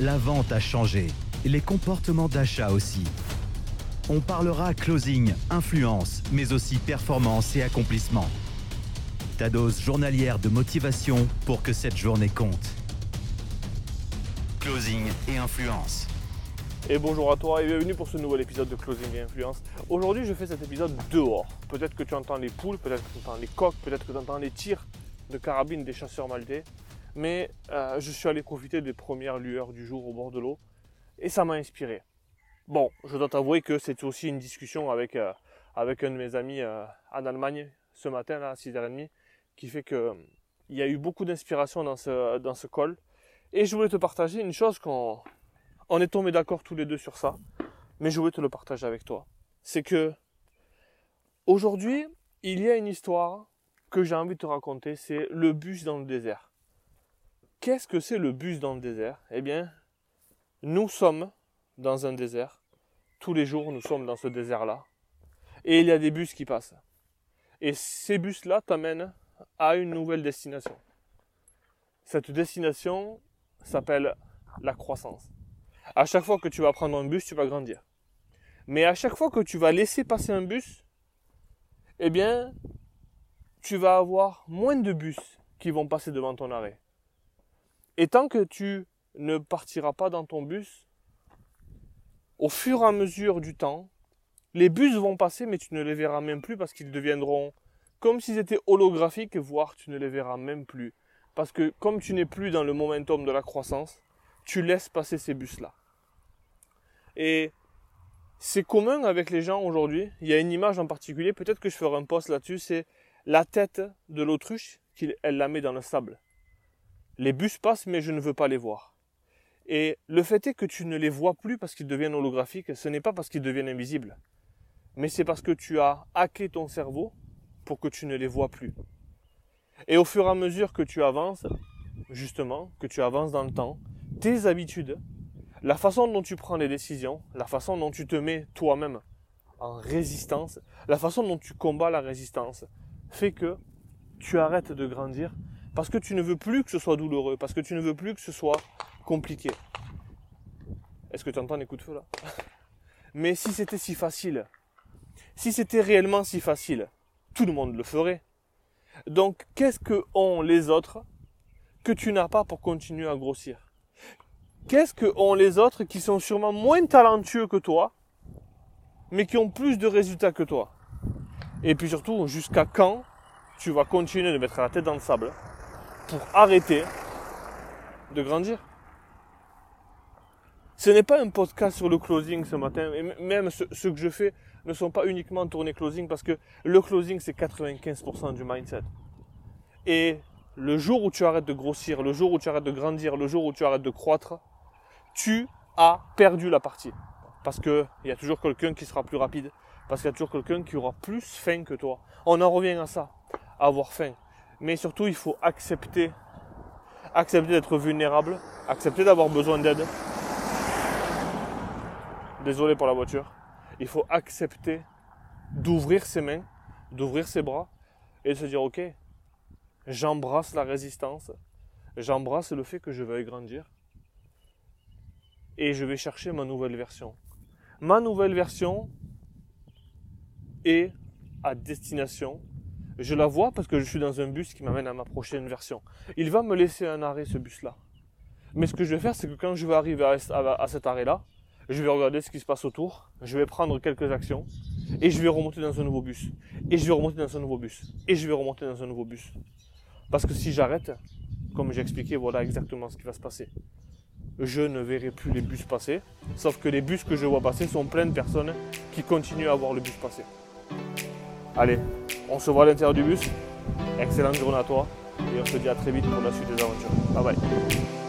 la vente a changé, les comportements d'achat aussi. On parlera closing, influence, mais aussi performance et accomplissement. Ta dose journalière de motivation pour que cette journée compte. Closing et influence. Et bonjour à toi et bienvenue pour ce nouvel épisode de Closing et Influence. Aujourd'hui je fais cet épisode dehors. Peut-être que tu entends les poules, peut-être que tu entends les coques, peut-être que tu entends les tirs de carabine des chasseurs maltais. Mais euh, je suis allé profiter des premières lueurs du jour au bord de l'eau et ça m'a inspiré. Bon, je dois t'avouer que c'était aussi une discussion avec, euh, avec un de mes amis euh, en Allemagne ce matin à 6h30 qui fait qu'il il y a eu beaucoup d'inspiration dans ce, dans ce call. Et je voulais te partager une chose qu'on on est tombé d'accord tous les deux sur ça, mais je voulais te le partager avec toi. C'est que aujourd'hui, il y a une histoire que j'ai envie de te raconter, c'est le bus dans le désert. Qu'est-ce que c'est le bus dans le désert? Eh bien, nous sommes dans un désert. Tous les jours, nous sommes dans ce désert-là. Et il y a des bus qui passent. Et ces bus-là t'amènent à une nouvelle destination. Cette destination s'appelle la croissance. À chaque fois que tu vas prendre un bus, tu vas grandir. Mais à chaque fois que tu vas laisser passer un bus, eh bien, tu vas avoir moins de bus qui vont passer devant ton arrêt. Et tant que tu ne partiras pas dans ton bus, au fur et à mesure du temps, les bus vont passer, mais tu ne les verras même plus parce qu'ils deviendront comme s'ils étaient holographiques, voire tu ne les verras même plus. Parce que comme tu n'es plus dans le momentum de la croissance, tu laisses passer ces bus-là. Et c'est commun avec les gens aujourd'hui. Il y a une image en particulier, peut-être que je ferai un post là-dessus, c'est la tête de l'autruche, qu'elle la met dans le sable. Les bus passent, mais je ne veux pas les voir. Et le fait est que tu ne les vois plus parce qu'ils deviennent holographiques, ce n'est pas parce qu'ils deviennent invisibles, mais c'est parce que tu as hacké ton cerveau pour que tu ne les vois plus. Et au fur et à mesure que tu avances, justement, que tu avances dans le temps, tes habitudes, la façon dont tu prends les décisions, la façon dont tu te mets toi-même en résistance, la façon dont tu combats la résistance, fait que tu arrêtes de grandir parce que tu ne veux plus que ce soit douloureux, parce que tu ne veux plus que ce soit compliqué. Est-ce que tu entends les coups de feu là Mais si c'était si facile, si c'était réellement si facile, tout le monde le ferait. Donc qu'est-ce que ont les autres que tu n'as pas pour continuer à grossir? Qu'est-ce que ont les autres qui sont sûrement moins talentueux que toi, mais qui ont plus de résultats que toi? Et puis surtout, jusqu'à quand tu vas continuer de mettre la tête dans le sable? Pour arrêter de grandir Ce n'est pas un podcast sur le closing ce matin, et même ce, que je fais ne sont pas uniquement tournés closing, parce que le closing c'est 95% du mindset. Et le jour où tu arrêtes de grossir, le jour où tu arrêtes de grandir, le jour où tu arrêtes de croître, tu as perdu la partie. Parce qu'il y a toujours quelqu'un qui sera plus rapide. Parce qu'il y a toujours quelqu'un qui aura plus faim que toi. On en revient à ça, avoir faim. Mais surtout, il faut accepter, accepter d'être vulnérable, accepter d'avoir besoin d'aide. Désolé pour la voiture. Il faut accepter d'ouvrir ses mains, d'ouvrir ses bras et de se dire, ok, j'embrasse la résistance, j'embrasse le fait que je veuille grandir et je vais chercher ma nouvelle version. Ma nouvelle version est à destination. Je la vois parce que je suis dans un bus qui m'amène à ma prochaine version. Il va me laisser un arrêt, ce bus-là. Mais ce que je vais faire, c'est que quand je vais arriver à, cet arrêt-là, je vais regarder ce qui se passe autour, je vais prendre quelques actions, et je vais remonter dans un nouveau bus. Et je vais remonter dans un nouveau bus. Et je vais remonter dans un nouveau bus. Parce que si j'arrête, comme j'ai expliqué, voilà exactement ce qui va se passer je ne verrai plus les bus passer. Sauf que les bus que je vois passer sont pleins de personnes qui continuent à voir le bus passer. Allez, on se voit à l'intérieur du bus. Excellente journée à toi et on se dit à très vite pour la suite des aventures. Bye bye.